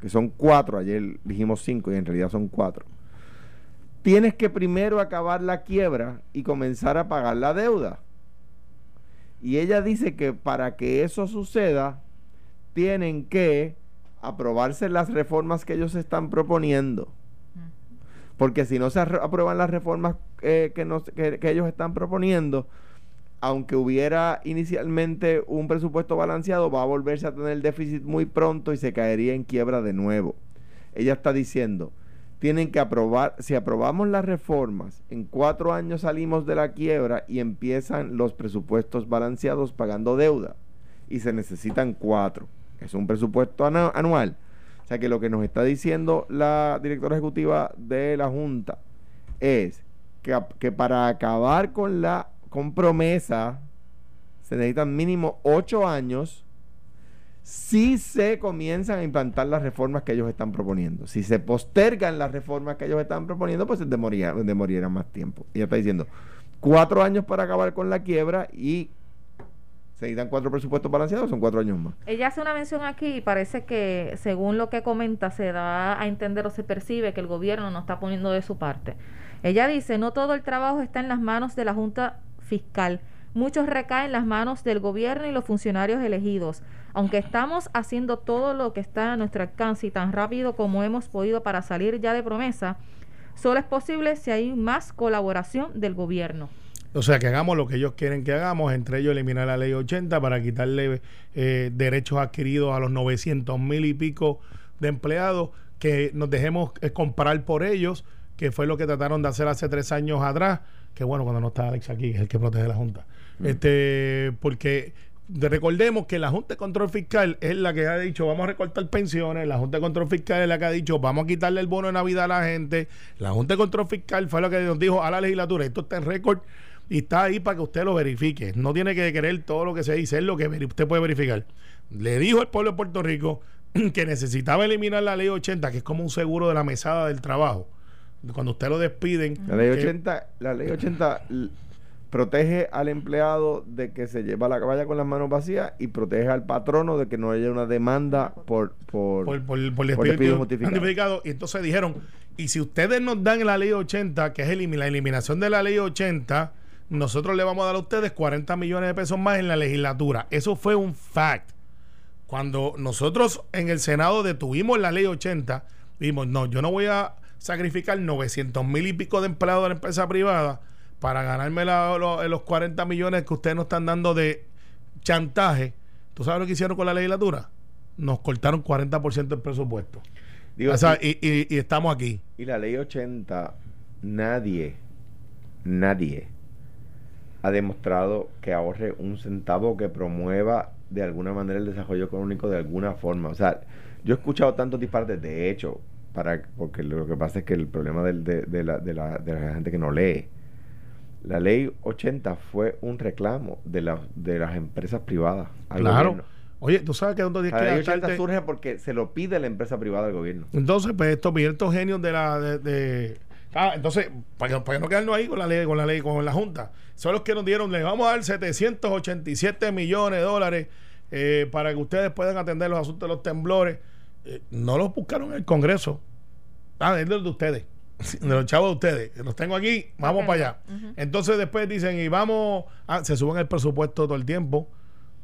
que son cuatro, ayer dijimos cinco y en realidad son cuatro, tienes que primero acabar la quiebra y comenzar a pagar la deuda. Y ella dice que para que eso suceda, tienen que aprobarse las reformas que ellos están proponiendo. Porque si no se aprueban las reformas eh, que, nos- que- que ellos están proponiendo, aunque hubiera inicialmente un presupuesto balanceado, va a volverse a tener déficit muy pronto y se caería en quiebra de nuevo. ella está diciendo, tienen que aprobar, si aprobamos las reformas, en cuatro años salimos de la quiebra y empiezan los presupuestos balanceados pagando deuda. Y se necesitan cuatro. Es un presupuesto anual. O sea que lo que nos está diciendo la directora ejecutiva de la Junta es que, para acabar con la con promesa se necesitan mínimo ocho años si se comienzan a implantar las reformas que ellos están proponiendo. Si se postergan las reformas que ellos están proponiendo, pues se demorirá, más tiempo. Ella está diciendo cuatro años para acabar con la quiebra y se necesitan cuatro presupuestos balanceados, son cuatro años más. Ella hace una mención aquí y parece que, según lo que comenta, se da a entender o se percibe que el gobierno no está poniendo de su parte. Ella dice, no todo el trabajo está en las manos de la Junta Fiscal. Muchos recaen en las manos del gobierno y los funcionarios elegidos. Aunque estamos haciendo todo lo que está a nuestro alcance y tan rápido como hemos podido para salir ya de promesa, solo es posible si hay más colaboración del gobierno. O sea, que hagamos lo que ellos quieren que hagamos, entre ellos eliminar la ley 80 para quitarle eh, derechos adquiridos a los 900 mil y pico de empleados, que nos dejemos eh, comprar por ellos, que fue lo que trataron de hacer hace tres años atrás, que bueno, cuando no está Alex aquí, es el que protege la Junta. Mm. Este, porque recordemos que la Junta de Control Fiscal es la que ha dicho vamos a recortar pensiones, la Junta de Control Fiscal es la que ha dicho vamos a quitarle el bono de Navidad a la gente, la Junta de Control Fiscal fue la que nos dijo a la legislatura, esto está en récord y está ahí para que usted lo verifique, no tiene que creer todo lo que se dice, es lo que usted puede verificar. Le dijo al pueblo de Puerto Rico que necesitaba eliminar la ley 80, que es como un seguro de la mesada del trabajo. Cuando usted lo despiden. La ley 80, la ley 80 protege al empleado de que se lleva la vaya con las manos vacías y protege al patrono de que no haya una demanda por por, por, por, despido, justificado. Y entonces dijeron, y si ustedes nos dan la ley 80, que es la eliminación de la ley 80, nosotros le vamos a dar a ustedes 40 millones de pesos más en la legislatura. Eso fue un fact. Cuando nosotros en el Senado detuvimos la ley 80, dijimos, no, yo no voy a sacrificar 900 mil y pico de empleados de la empresa privada para ganarme los 40 millones que ustedes nos están dando de chantaje, ¿tú sabes lo que hicieron con la legislatura? Nos cortaron 40% del presupuesto. o sea, y, y, estamos aquí. Y la ley 80, nadie, nadie ha demostrado que ahorre un centavo que promueva de alguna manera el desarrollo económico de alguna forma. O sea, yo he escuchado tantos disparates, de hecho, para porque lo que pasa es que el problema de, de, la, de, la, de la gente que no lee la ley 80 fue un reclamo de, la, de las empresas privadas claro. Oye, tú sabes que donde La ley 80 surge porque se lo pide la empresa privada al gobierno. Entonces, pues estos, estos genios de la... De, ah, entonces, para, para no quedarnos ahí con la ley, con la ley, con la Junta, son los que nos dieron, les vamos a dar 787 millones de dólares eh, para que ustedes puedan atender los asuntos de los temblores. Eh, no los buscaron en el Congreso. Ah, es de ustedes de los chavos de ustedes, los tengo aquí, vamos para allá. Entonces después dicen, y vamos, se suben el presupuesto todo el tiempo.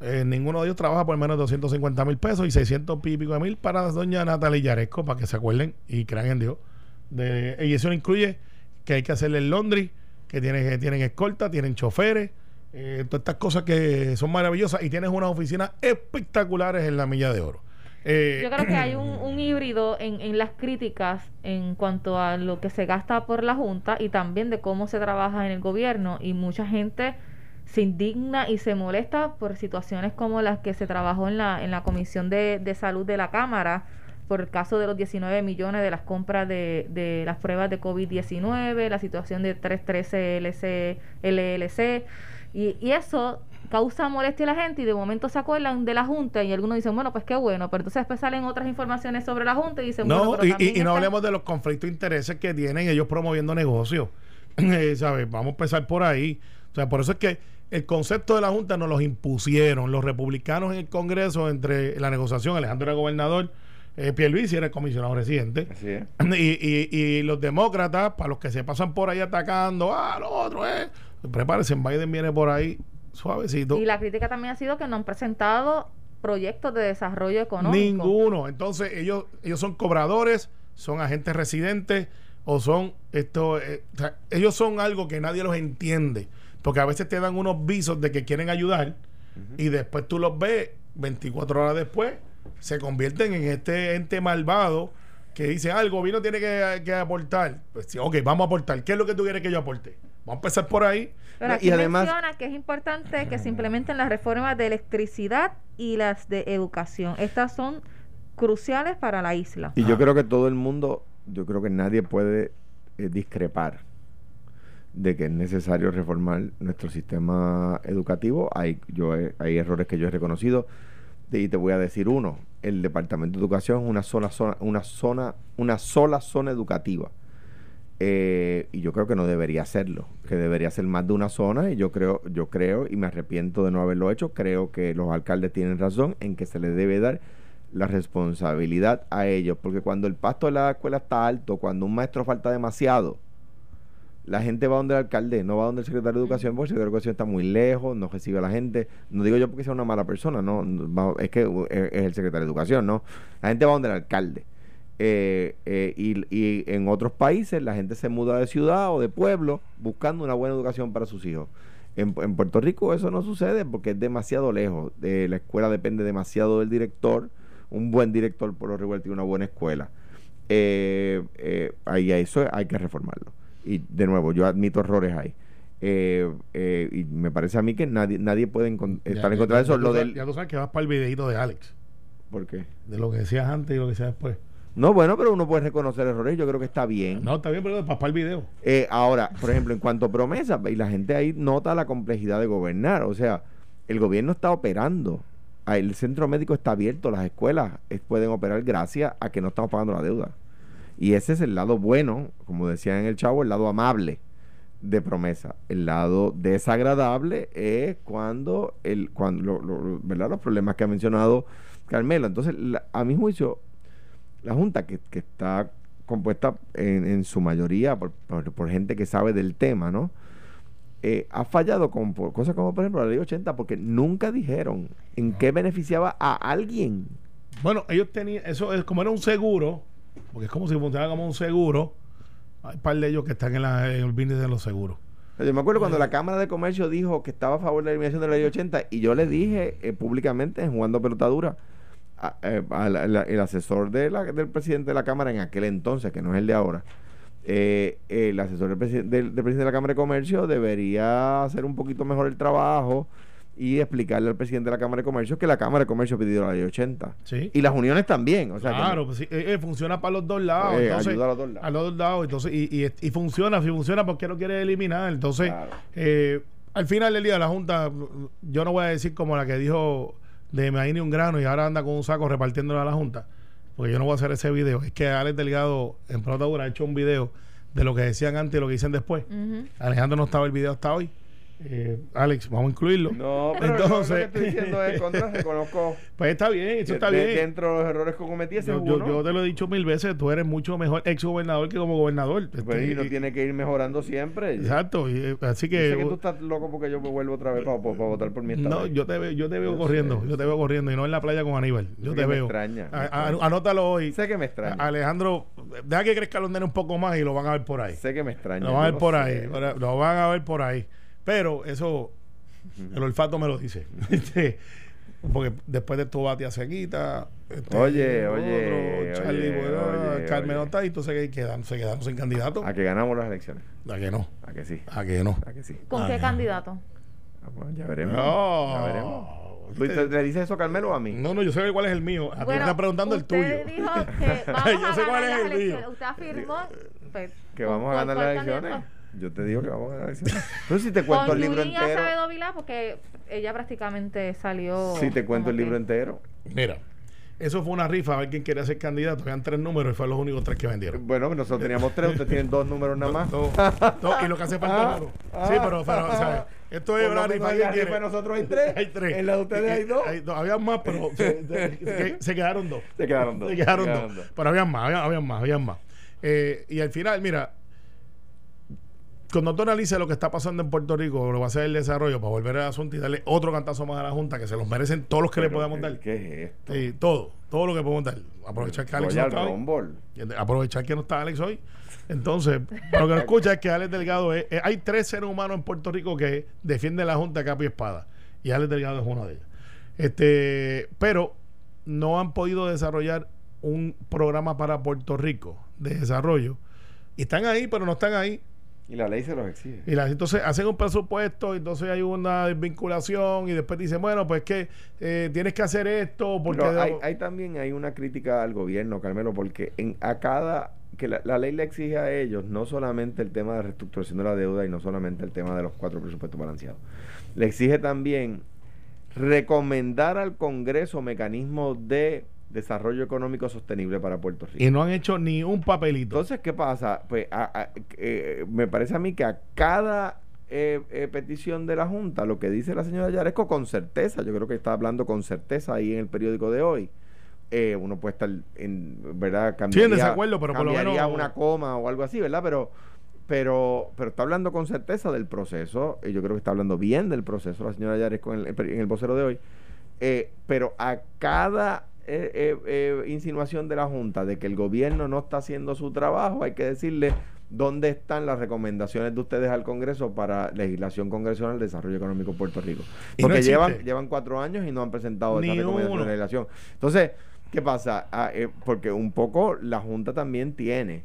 Eh, ninguno de ellos trabaja por menos de 250 mil pesos y 600 y pico de mil para doña Natalia Yaresco, para que se acuerden y crean en Dios. De, y eso incluye que hay que hacerle el laundry, que tienen, que tienen escolta, tienen choferes, eh, todas estas cosas que son maravillosas y tienes unas oficinas espectaculares en la Milla de Oro. Eh, Yo creo que hay un, híbrido en, en, las críticas en cuanto a lo que se gasta por la Junta y también de cómo se trabaja en el gobierno. Y mucha gente se indigna y se molesta por situaciones como las que se trabajó en la, en la Comisión de, de Salud de la Cámara por el caso de los 19 millones de las compras de, de las pruebas de COVID-19, la situación de 313 LC, LLC, y, y eso causa molestia a la gente y de momento se acuerdan de la Junta y algunos dicen, bueno, pues qué bueno, pero entonces después salen otras informaciones sobre la Junta y dicen, no, bueno, y, no hablemos de los conflictos de intereses que tienen ellos promoviendo negocios. Eh, ¿Sabes? Vamos a empezar por ahí. O sea, por eso es que el concepto de la Junta nos los impusieron los republicanos en el Congreso entre la negociación, Alejandro era gobernador, eh, Pierluisi era el comisionado residente. Y, y, los demócratas, para los que se pasan por ahí atacando, ah, lo otro, eh. Prepárense, Biden viene por ahí suavecito. Y la crítica también ha sido que no han presentado proyectos de desarrollo económico. Ninguno. Entonces, ellos, ellos son cobradores, son agentes residentes o son esto, eh, ellos son algo que nadie los entiende. Porque a veces te dan unos visos de que quieren ayudar y después tú los ves 24 horas después, se convierten en este ente malvado que dice, ah, el gobierno tiene que, que aportar. Pues sí, ok, vamos a aportar. ¿Qué es lo que tú quieres que yo aporte? Vamos a empezar por ahí. Pero aquí y además- menciona que es importante que se implementen las reformas de electricidad y las de educación. Estas son cruciales para la isla. Y yo creo que todo el mundo, yo creo que nadie puede eh, discrepar de que es necesario reformar nuestro sistema educativo. Hay, yo, he- hay errores que yo he reconocido de- y te voy a decir uno. El Departamento de Educación es una sola zona, una zona, una sola zona educativa. Eh, y yo creo que no debería serlo, que debería ser más de una zona y yo creo, yo creo y me arrepiento de no haberlo hecho, creo que los alcaldes tienen razón en que se les debe dar la responsabilidad a ellos, porque cuando el pasto de la escuela está alto, cuando un maestro falta demasiado, la gente va donde el alcalde, no va donde el secretario de educación, porque el secretario de educación está muy lejos, no recibe a la gente. No digo yo porque sea una mala persona, no, es que es, es el secretario de educación, ¿no? La gente va donde el alcalde. Eh, eh, y, y en otros países la gente se muda de ciudad o de pueblo buscando una buena educación para sus hijos. En, en Puerto Rico eso no sucede porque es demasiado lejos. Eh, la escuela depende demasiado del director. Un buen director por lo regular tiene una buena escuela. Eh, eh, ahí a eso hay que reformarlo. Y de nuevo, yo admito errores ahí. Eh, eh, y me parece a mí que nadie nadie puede Ya- estar en contra de eso. Lo del, Ya tú sabes que vas para el videito de Alex, ¿Por qué? de lo que decías antes y lo que decías después. No, bueno, pero uno puede reconocer errores. Yo creo que está bien. No, está bien, pero para el video. Eh, ahora, por ejemplo, en cuanto a promesas, y la gente ahí nota la complejidad de gobernar. O sea, el gobierno está operando. Ah, El centro médico está abierto, las escuelas pueden operar gracias a que no estamos pagando la deuda. Y ese es el lado bueno, como decía en el chavo, el lado amable de promesa. El lado desagradable es cuando, el, cuando lo- lo- ¿verdad? los problemas que ha mencionado Carmelo. Entonces, la- a mi juicio, la Junta, que, que está compuesta en, en su mayoría por, por- por gente que sabe del tema, ¿no? Eh, ha fallado con por cosas como, por ejemplo, la ley 80, porque nunca dijeron en qué beneficiaba a alguien. Bueno, ellos tenían, eso es como era un seguro, porque es como si funcionara como un seguro. Hay un par de ellos que están en, la, en el business de los seguros. Yo me acuerdo cuando la Cámara de Comercio dijo que estaba a favor de la eliminación de la ley 80 y yo le dije eh, públicamente, en jugando pelotadura, a- eh, el asesor de la- del presidente de la Cámara en aquel entonces, que no es el de ahora, eh, el asesor del, presi- del- del presidente de la Cámara de Comercio debería hacer un poquito mejor el trabajo y explicarle al presidente de la Cámara de Comercio que la Cámara de Comercio pidió la ley 80. Sí. Y las uniones también. O sea, que- claro, pues sí, eh, funciona para los dos lados. Eh, entonces, ayuda a los dos lados. A los dos lados. Entonces, y, y, y funciona, si funciona, ¿por qué lo quiere eliminar? Entonces, Claro. al final del día, la Junta, yo no voy a decir como la que dijo de me ni un grano y ahora anda con un saco repartiéndolo a la Junta, porque yo no voy a hacer ese video. Es que Alex Delgado en Pelota Dura ha hecho un video de lo que decían antes y lo que dicen después. Alejandro no estaba el video hasta hoy. Eh, Alex, vamos a incluirlo. No, pero Entonces- lo que estoy diciendo es contra, reconozco Pues está bien, eso está de- bien. dentro de los errores que cometí ese Yo, te lo he dicho mil veces, tú eres mucho mejor ex gobernador que como gobernador. Pues, Este, y no tiene que ir mejorando siempre. Exacto, y, eh, así Yo que sé que tú estás loco porque yo me vuelvo otra vez para, votar por mi estado. no, yo te veo, yo te veo Yo corriendo, sé, yo te veo corriendo y no en la playa con Aníbal. Yo te me veo. extraña, A- a- anótalo hoy. Sé que me extraña. Alejandro, deja que crezca los nenes un poco más y lo van a ver por ahí. sé que me extraña. Lo van a ver por sé. ahí, lo van a ver por ahí. Pero eso, el olfato me lo dice. Este, Porque después de tu batia se quita. este, Oye, otro, oye, Charlie, oye, bueno, oye, Carmen oye. no está y entonces que quedan, se quedaron sin candidato. A que ganamos las elecciones. ¿A que no? A que sí. ¿A que no? A que sí. ¿Con Ah, qué candidato? Ah, bueno, ya veremos. No. Ya veremos. ¿Tú te- ¿Le dices eso a Carmelo o a mí? No, no, yo sé cuál es el mío. A ti me están preguntando el tuyo. usted dijo que vamos Yo a sé cuál ganar es el mío. Usted afirmó pues, Que ¿con vamos a ganar las elecciones. Yo te digo que vamos a elecciones. Pero si te cuento Con el libro Yulín entero. Acevedo Vilá, porque ella prácticamente salió. Si te cuento el libro que- entero. Mira, eso fue una rifa a ver quién quería ser candidato. Habían tres números y fueron los únicos tres que vendieron. Bueno, nosotros teníamos tres, ustedes tienen dos números nada más. No, no, y lo que hace falta es uno. Sí, pero, pero, o sea, esto es una rifa. en ¿quién la rifa de nosotros hay tres. Hay tres. En la de ustedes hay dos. Hay dos. Habían más, pero se, se- se quedaron dos. Se quedaron dos. Se quedaron Se dos. quedaron dos. Pero habían más, habían, habían más, habían más. Eh, y al final, mira, cuando tú analices lo que está pasando en Puerto Rico, lo va a hacer el desarrollo para volver al asunto y darle otro cantazo más a la Junta, que se los merecen todos los que le podamos ¿qué- dar. ¿Qué es esto? Sí, todo, todo lo que podemos dar. Aprovechar que Alex no Royal está hoy. Aprovechar que no está Alex hoy. Entonces, lo que no escucha es que Alex Delgado es, es- Hay tres seres humanos en Puerto Rico que defienden la Junta capa y espada. Y Alex Delgado es uno de ellos. Este, pero no han podido desarrollar un programa para Puerto Rico de desarrollo. Y están ahí, pero no están ahí. Y la ley se los exige. Y la, entonces hacen un presupuesto, entonces hay una desvinculación y después dicen, bueno, pues que eh, tienes que hacer esto porque... Pero hay, hay también hay una crítica al gobierno, Carmelo, porque en, a cada que la, la, ley le exige a ellos no solamente el tema de reestructuración de la deuda y no solamente el tema de los cuatro presupuestos balanceados. Le exige también recomendar al Congreso mecanismos de desarrollo económico sostenible para Puerto Rico. Y no han hecho ni un papelito. Entonces, ¿qué pasa? Pues a, a, eh, me parece a mí que a cada eh, eh, petición de la Junta, lo que dice la señora Yaresco con certeza, yo creo que está hablando con certeza ahí en el periódico de hoy, uno puede estar en, ¿verdad? Cambiaría, sí, en desacuerdo, pero por lo menos... una coma o algo así, ¿verdad? Pero pero pero está hablando con certeza del proceso, y yo creo que está hablando bien del proceso la señora Yaresco en el, en el vocero de hoy, eh, pero a cada eh, eh, eh, insinuación de la Junta de que el gobierno no está haciendo su trabajo, hay que decirle dónde están las recomendaciones de ustedes al Congreso para legislación congresional de desarrollo económico en Puerto Rico. Porque no llevan, llevan cuatro años y no han presentado esa recomendación de legislación. Entonces, ¿qué pasa? Ah, eh, porque un poco la Junta también tiene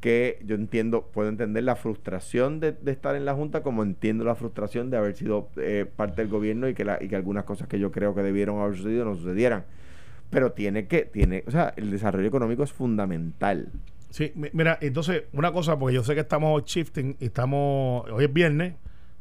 que yo entiendo, puedo entender la frustración de, de, estar en la Junta como entiendo la frustración de haber sido eh, parte del gobierno y que, la, y que algunas cosas que yo creo que debieron haber sucedido no sucedieran. Pero tiene que, tiene, o sea, el desarrollo económico es fundamental. Sí, mira, entonces, una cosa, porque yo sé que estamos shifting y estamos, hoy es viernes,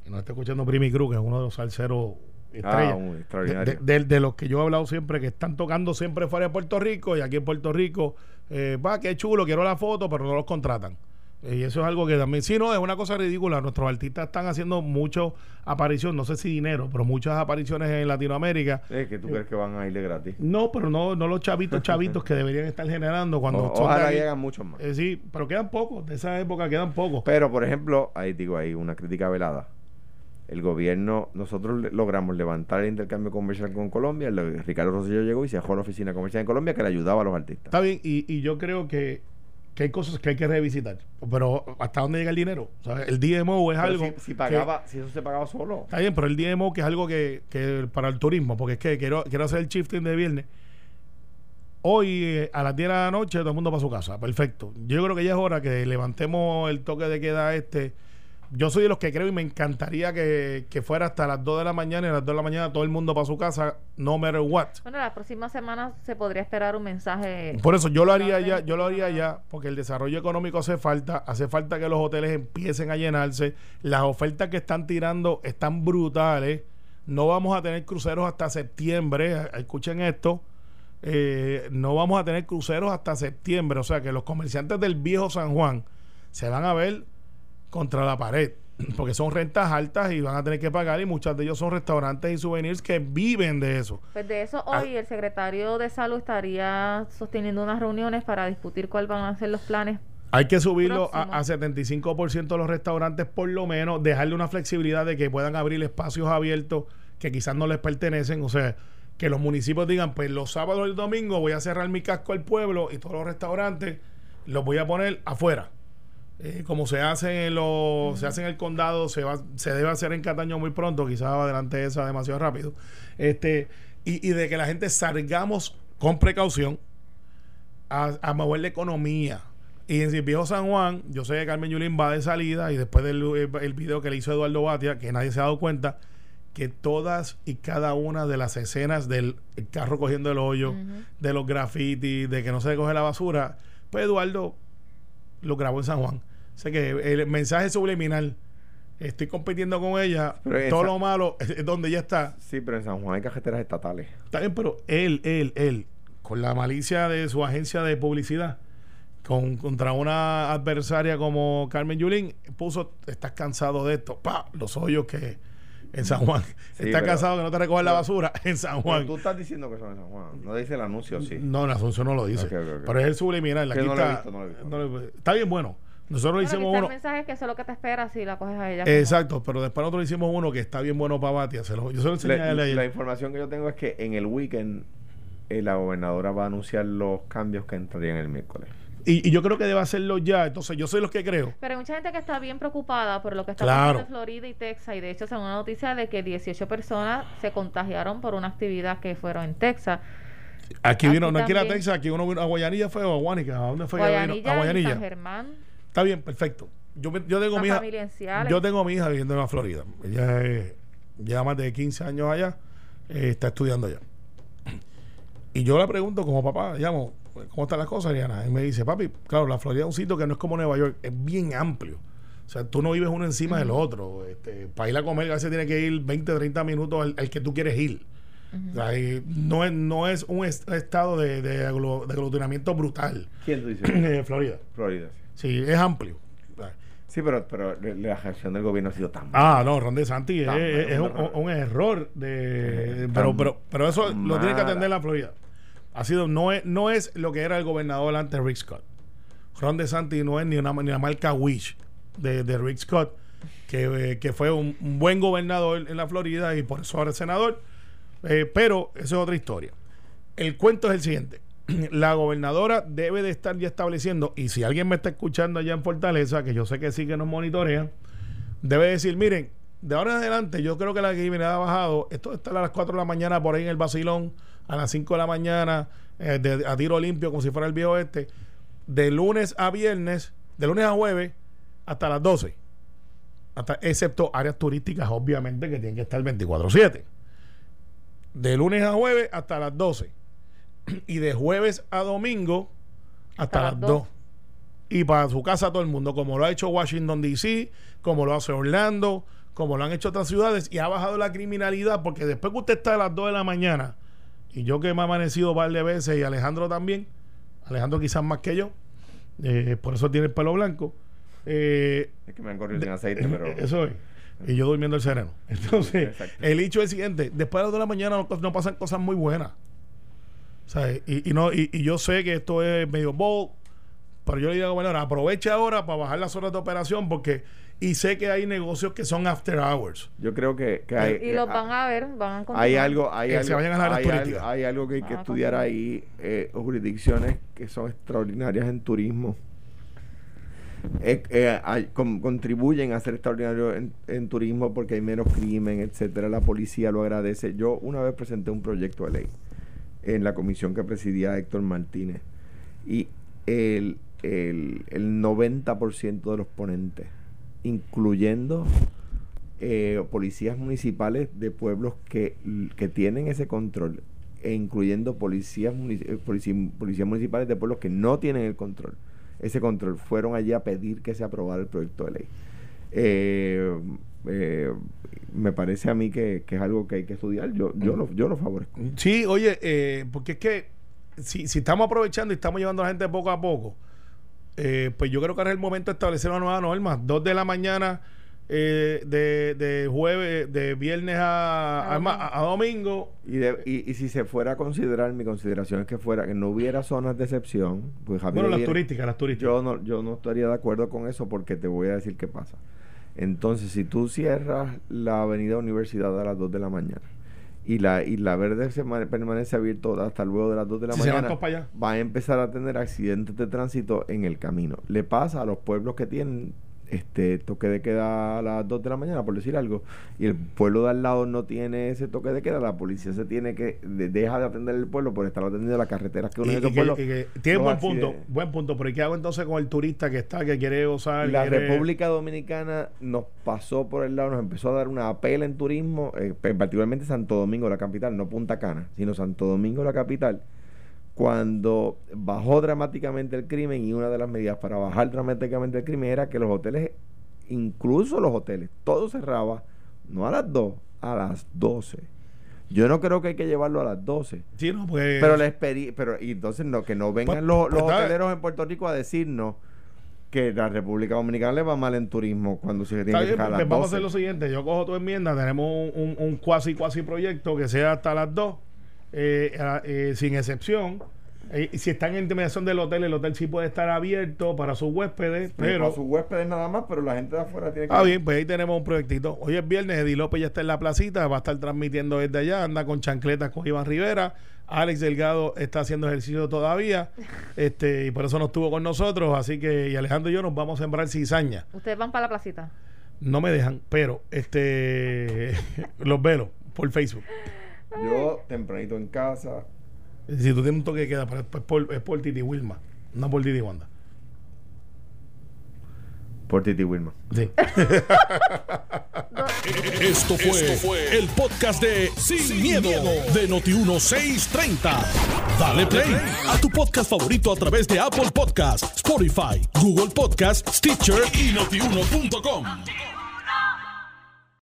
y nos está escuchando Primi Cruz, que es uno de los salseros estrellas. Ah, un extraordinario. De, de, de, los que yo he hablado siempre, que están tocando siempre fuera de Puerto Rico, y aquí en Puerto Rico, eh, va, qué chulo, quiero la foto, pero no los contratan. Y eso es algo que también, sí, no, es una cosa ridícula. Nuestros artistas están haciendo mucho aparición, no sé si dinero, pero muchas apariciones en Latinoamérica. Es que tú crees que van a irle gratis. No, pero no, no los chavitos, chavitos que deberían estar generando cuando o, ojalá llegan muchos más. Eh, sí, pero quedan pocos, de esa época quedan pocos. Pero, por ejemplo, ahí digo, ahí una crítica velada. El gobierno, nosotros logramos levantar el intercambio comercial con Colombia. El, Ricardo Rosselló llegó y se dejó la oficina comercial en Colombia que le ayudaba a los artistas. Está bien, y, y yo creo que que hay cosas que hay que revisitar. Pero ¿hasta dónde llega el dinero? O sea, el DMO es pero algo. Si, si pagaba, que, si eso se pagaba solo. Está bien, pero el DMO que es algo que, que para el turismo, porque es que quiero, quiero hacer el shifting de viernes. Hoy eh, a las 10 de la noche todo el mundo para su casa. Perfecto. Yo creo que ya es hora que levantemos el toque de queda este. Yo soy de los que creo y me encantaría que, que fuera hasta las 2 de la mañana y a las 2 de la mañana todo el mundo para su casa, no matter what. Bueno, las próximas semanas se podría esperar un mensaje. Por eso yo lo haría ya, yo lo haría ya, porque el desarrollo económico hace falta, hace falta que los hoteles empiecen a llenarse, las ofertas que están tirando están brutales, no vamos a tener cruceros hasta septiembre, escuchen esto, eh, no vamos a tener cruceros hasta septiembre, o sea que los comerciantes del viejo San Juan se van a ver contra la pared, porque son rentas altas y van a tener que pagar y muchas de ellos son restaurantes y souvenirs que viven de eso. Pues de eso hoy ah. el secretario de salud estaría sosteniendo unas reuniones para discutir cuáles van a ser los planes. Hay que subirlo a, a, 75% de los restaurantes por lo menos, dejarle una flexibilidad de que puedan abrir espacios abiertos que quizás no les pertenecen, o sea, que los municipios digan, pues los sábados y el domingo voy a cerrar mi casco al pueblo y todos los restaurantes los voy a poner afuera eh, como se hace en se hace en el condado, se va, se debe hacer en Cataño muy pronto, quizás adelante esa demasiado rápido. Este, y, y, de que la gente salgamos con precaución a, a mover la economía. Y en el viejo San Juan, yo sé que Carmen Yulín va de salida y después del el, el video que le hizo Eduardo Batia, que nadie se ha dado cuenta, que todas y cada una de las escenas del carro cogiendo el hoyo, uh -huh. de los grafitis, de que no se coge la basura, pues Eduardo lo grabó en San Juan. O sea que el mensaje subliminal, estoy compitiendo con ella, pero todo esa, lo malo es donde ella está. Sí, pero en San Juan hay carreteras estatales. Está bien, pero él, él, él, con la malicia de su agencia de publicidad, con, contra una adversaria como Carmen Yulín, puso, estás cansado de esto, pa, los hoyos que en San Juan. Sí, Está cansado que no te recogen la basura en San Juan. Pero tú estás diciendo que son en San Juan. No dice el anuncio, sí. No, el anuncio no lo dice. Okay, okay, okay. Pero es el subliminal. Aquí no está, lo he visto, no lo he visto. No está bien bueno. Nosotros bueno, hicimos uno. El mensaje es que eso es lo que te espera si la coges a ella. Exacto, pero después nosotros hicimos uno que está bien bueno para Batia. Se lo, yo se lo enseñé la, a él ayer. La información que yo tengo es que en el weekend eh, la gobernadora va a anunciar los cambios que entrarían el miércoles. Y, y, yo creo que debe hacerlo ya. Entonces, yo soy los que creo. Pero hay mucha gente que está bien preocupada por lo que está claro. pasando en Florida y Texas. Y de hecho, según una noticia de que 18 personas se contagiaron por una actividad que fueron en Texas. Aquí vino, no aquí era también. Texas, aquí uno vino a Guayanilla, fue o a Guánica. ¿A dónde fue que vino? Guayanilla, A Guayanilla. San Germán, Está bien, perfecto. Yo, yo tengo mi hija, yo tengo mi hija viviendo en la Florida. Ella lleva más de 15 años allá, eh, está estudiando allá. Y yo le pregunto como papá, llamo, ¿cómo están las cosas, Ariana? Y me dice, papi, claro, la Florida es un sitio que no es como Nueva York, es bien amplio. O sea, tú no vives uno encima del otro. Este, para ir a comer a veces tiene que ir 20, 30 minutos al, al que tú quieres ir. O sea, no, es, no es un est- estado de, de, aglu- de aglutinamiento brutal. ¿Quién tú dices? Eh, Florida. Florida. sí. Sí, es amplio. Sí, pero, pero la reacción del gobierno ha sido tan Ah, no, Ron DeSantis es, es- un, un error de, pero, pero, pero eso lo tiene que atender la Florida. Ha sido, no es, no es lo que era el gobernador antes Rick Scott. Ron DeSantis no es ni una, ni marca Wish de, de Rick Scott, que, eh, que fue un, buen gobernador en la Florida y por eso ahora senador. Eh, pero eso es otra historia. El cuento es el siguiente. La gobernadora debe de estar ya estableciendo, y si alguien me está escuchando allá en Fortaleza, que yo sé que sí que nos monitorean, debe decir, miren, de ahora en adelante yo creo que la criminalidad ha bajado, esto está a las 4 de la mañana por ahí en el vacilón, a las 5 de la mañana, eh, de- a tiro limpio, como si fuera el viejo este, de lunes a viernes, de lunes a jueves, hasta las 12. Hasta, excepto áreas turísticas, obviamente, que tienen que estar 24-7. De lunes a jueves hasta las 12. Y de jueves a domingo hasta, las 2. Y para su casa todo el mundo, como lo ha hecho Washington DC, como lo hace Orlando, como lo han hecho otras ciudades, y ha bajado la criminalidad, porque después que usted está a las 2 de la mañana, y yo que me he amanecido un par de veces, y Alejandro también, Alejandro quizás más que yo, eh, por eso tiene el pelo blanco, eh, Es que me han corrido sin aceite, pero. eso es. Y yo durmiendo el sereno. Entonces, Exacto. el hecho es el siguiente: después de las 2 de la mañana no, no pasan cosas muy buenas. O sea, y, y no, y, y yo sé que esto es medio bold, pero yo le digo al gobernador, aproveche ahora para bajar las horas de operación porque, y sé que hay negocios que son after hours. Yo creo que, que hay. y los que- van a ver, van a. Hay algo, hay Que algo, se vayan a hay, algo, hay algo que hay que estudiar continuar. ahí, eh, jurisdicciones que son extraordinarias en turismo. Eh, eh, hay- con- contribuyen a ser extraordinarios en, en turismo porque hay menos crimen, etcétera. La policía lo agradece. Yo una vez presenté un proyecto de ley en la comisión que presidía Héctor Martínez y el, el, el 90% de los ponentes, incluyendo eh, policías municipales de pueblos que, que tienen ese control, e incluyendo policías, munici- eh, policías municipales de pueblos que no tienen el control, ese control, fueron allí a pedir que se aprobara el proyecto de ley. Eh, eh, me parece a mí que, que es algo que hay que estudiar. Yo, yo, lo, yo lo favorezco. Sí, oye, eh, porque es que si, si estamos aprovechando y estamos llevando a la gente poco a poco, eh, pues yo creo que ahora es el momento de establecer una nueva norma. Dos de la mañana eh, de, de jueves, de viernes a, A a, ma- a domingo. Y, de- y, y si se fuera a considerar, mi consideración es que fuera que no hubiera zonas de excepción, pues Bueno, las viene- turísticas, las turísticas. Yo no, yo no estaría de acuerdo con eso porque te voy a decir qué pasa. Entonces, si tú cierras la avenida Universidad a las 2 de la mañana y la, y la verde se ma- permanece abierto hasta luego de las 2 de la Si van mañana, para allá. va a empezar a tener accidentes de tránsito en el camino. Le pasa a los pueblos que tienen este toque de queda a las 2 de la mañana, por decir algo, y el pueblo de al lado no tiene ese toque de queda, la policía se tiene que, de- deja de atender el pueblo por estar atendiendo las carreteras que uno de y que- y que tiene buen punto, buen punto, pero ¿y qué hago entonces con el turista que está, que quiere gozar? La quiere- República Dominicana nos pasó por el lado, nos empezó a dar una apela en turismo, eh, particularmente Santo Domingo, la capital, no Punta Cana, sino Santo Domingo, la capital, cuando bajó dramáticamente el crimen y una de las medidas para bajar dramáticamente el crimen era que los hoteles, incluso los hoteles, todo cerraba, no a las 2, a las 12. Yo no creo que hay que llevarlo a las 12. Sí, no, pues. Pero la pero y entonces no, que no vengan Pues, los, pues, los está- hoteleros en Puerto Rico a decirnos que la República Dominicana le va mal en turismo cuando se tiene que bien, dejar a pues las vamos a 12. hacer lo siguiente. Yo cojo tu enmienda, tenemos un, un, un cuasi cuasi proyecto que sea hasta las 2, eh, a- eh, sin excepción. Eh, y si están en intermediación del hotel, el hotel sí puede estar abierto para sus huéspedes, pero pero... a sus huéspedes nada más, pero la gente de afuera tiene que Ah, bien, pues ahí tenemos un proyectito. Hoy es viernes, Eddie López ya está en la placita, va a estar transmitiendo desde allá, anda con chancletas con Iván Rivera. Alex Delgado está haciendo ejercicio todavía, este, y por eso no estuvo con nosotros. Así que, y Alejandro y yo nos vamos a sembrar cizaña. Ustedes van para la placita. No me dejan, pero este los velo por Facebook. Yo tempranito en casa, Si tú tienes un toque de queda, pero es por, es por Titi Wilma, no por Titi Wanda. Por Titi Wilma. Sí. Esto fue, el podcast de Sin, miedo, de Noti1630. Dale play a tu podcast favorito a través de Apple Podcasts, Spotify, Google Podcasts, Stitcher y notiuno.com.